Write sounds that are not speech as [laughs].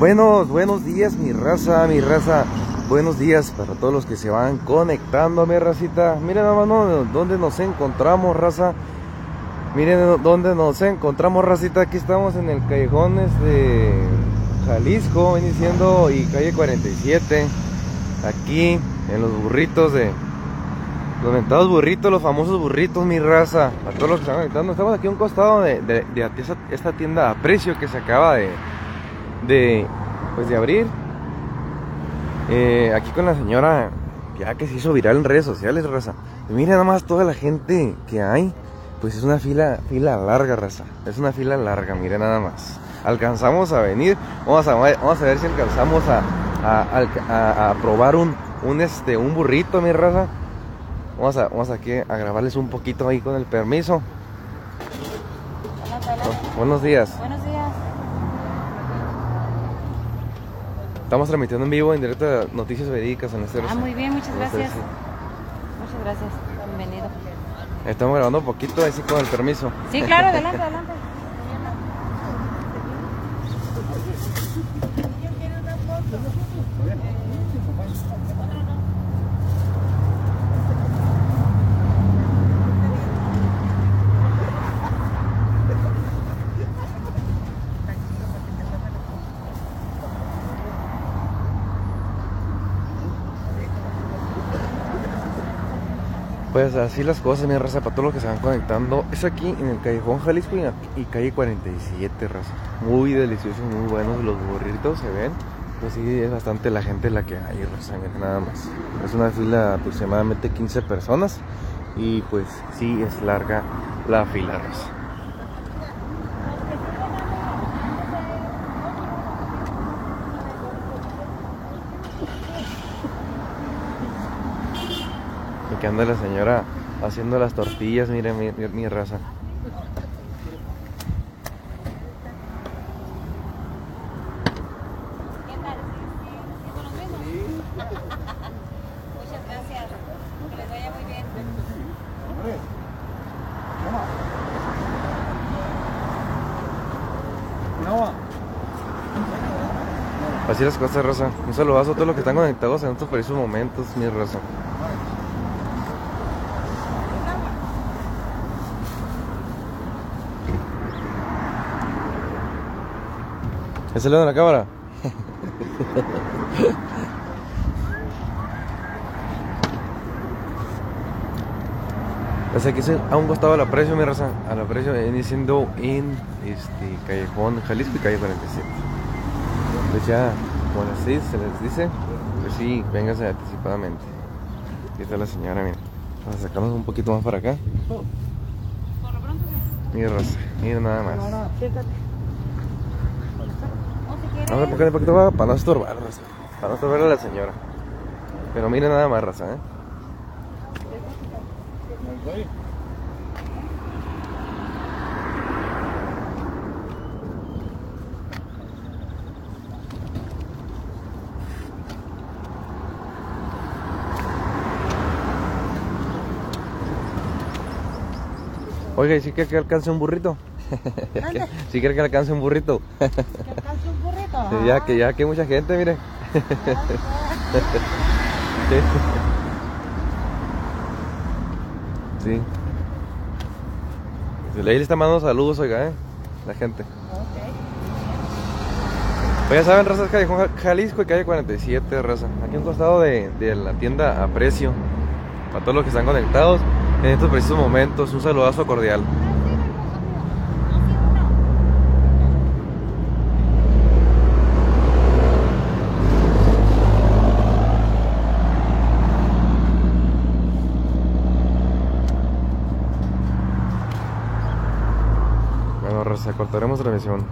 Buenos, buenos días, mi raza, mi raza. Buenos días para todos los que se van conectando, mi racita. Miren, hermano, dónde nos encontramos, raza. Miren dónde nos encontramos, racita. Aquí estamos en el callejón de este, Jalisco, viene siendo y calle 47. Aquí, en los burritos de. Los mentados burritos, los famosos burritos, mi raza. Para todos los que se van conectando. Estamos aquí a un costado de, de esta tienda a precio que se acaba de de, pues de abrir. Eh, aquí con la señora, ya que se hizo viral en redes sociales, raza. Mira nada más toda la gente que hay. Pues es una fila, fila larga, raza. Es una fila larga, mire nada más. Alcanzamos a venir. Vamos a, vamos a ver si alcanzamos a, a, a, probar un, un, este, un burrito, mi raza. Vamos a, vamos aquí a grabarles un poquito ahí con el permiso. buenos días. Buenos días. Estamos transmitiendo en vivo, en directo, noticias verídicas en este Ah, muy bien, muchas gracias. Muchas gracias, bienvenido. Estamos grabando un poquito, así con el permiso. Sí, claro, adelante, [laughs] adelante. Pues así las cosas, mi raza, para los que se van conectando. Es aquí en el Callejón Jalisco y, calle 47, raza. Muy deliciosos, muy buenos los burritos, se ven. Pues sí, es bastante la gente la que hay, raza, nada más. Es una fila aproximadamente 15 personas. Y pues sí, es larga la fila, raza. Que anda la señora haciendo las tortillas, mire mi, mi, raza. Muchas gracias. Que les vaya muy bien. Así las cosas, Rosa. Un saludazo a todos los que están conectados en estos precisos momentos, mi raza. ¿Es el de la cámara? [laughs] Pues aquí a un costado a la precio, mi raza. A la precio viene siendo en este Callejón Jalisco y calle 47. Pues ya, como les dice, se les dice, pues sí, véngase anticipadamente. Aquí está la señora, mira. Vamos a sacarnos un poquito más para acá. Mira, raza, mira nada más. Vamos a poner un poquito más para no estorbar, raza. Para no estorbar a la señora. Pero mire nada más, raza, ¿eh? Oiga, ¿y si quiere que alcance un burrito? [laughs] si quiere que alcance un burrito. ¿Que alcance un burrito? Sí, ya que ya que hay mucha gente, mire. [laughs] sí. sí. Ahí le está mandando saludos, oiga, eh. La gente. Pues ya saben, raza, es Callejón Jalisco y calle 47, raza. Aquí a un costado de, de la tienda a precio. Para todos los que están conectados en estos precisos momentos, un saludazo cordial. Rosa, cortaremos la transmisión.